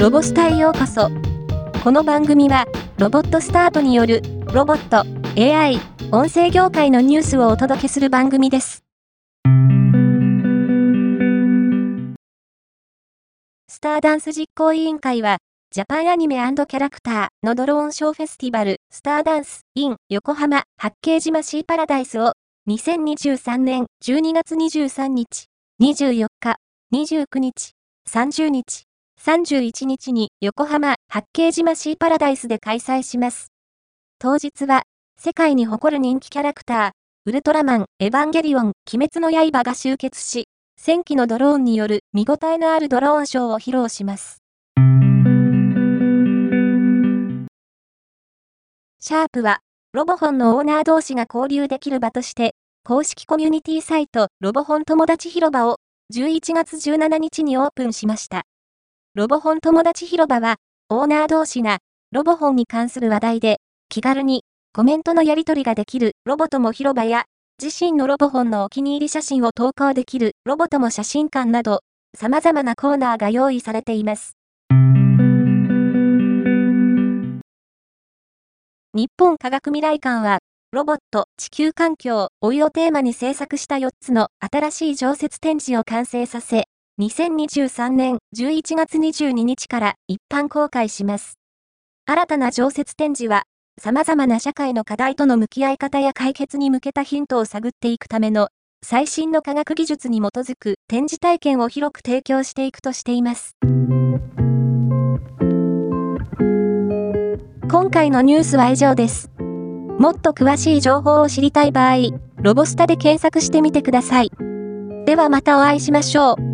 ロボスタへようこそ。この番組は、ロボットスタートによる、ロボット、AI、音声業界のニュースをお届けする番組です。スターダンス実行委員会は、ジャパンアニメキャラクターのドローンショーフェスティバル、スターダンス、イン、横浜、八景島シーパラダイスを、2023年12月23日、24日、29日、30日、31日に横浜八景島シーパラダイスで開催します。当日は、世界に誇る人気キャラクター、ウルトラマン、エヴァンゲリオン、鬼滅の刃が集結し、1000機のドローンによる見応えのあるドローンショーを披露します。シャープは、ロボホンのオーナー同士が交流できる場として、公式コミュニティサイト、ロボホン友達広場を11月17日にオープンしました。ロボホン友達広場は、オーナー同士が、ロボホンに関する話題で、気軽にコメントのやり取りができるロボトモ広場や、自身のロボホンのお気に入り写真を投稿できるロボトモ写真館など、様々なコーナーが用意されています。日本科学未来館は、ロボット、地球環境、お湯をテーマに制作した4つの新しい常設展示を完成させ、2023年11月22日から一般公開します。新たな常設展示は、様々な社会の課題との向き合い方や解決に向けたヒントを探っていくための最新の科学技術に基づく展示体験を広く提供していくとしています。今回のニュースは以上です。もっと詳しい情報を知りたい場合、ロボスタで検索してみてください。ではまたお会いしましょう。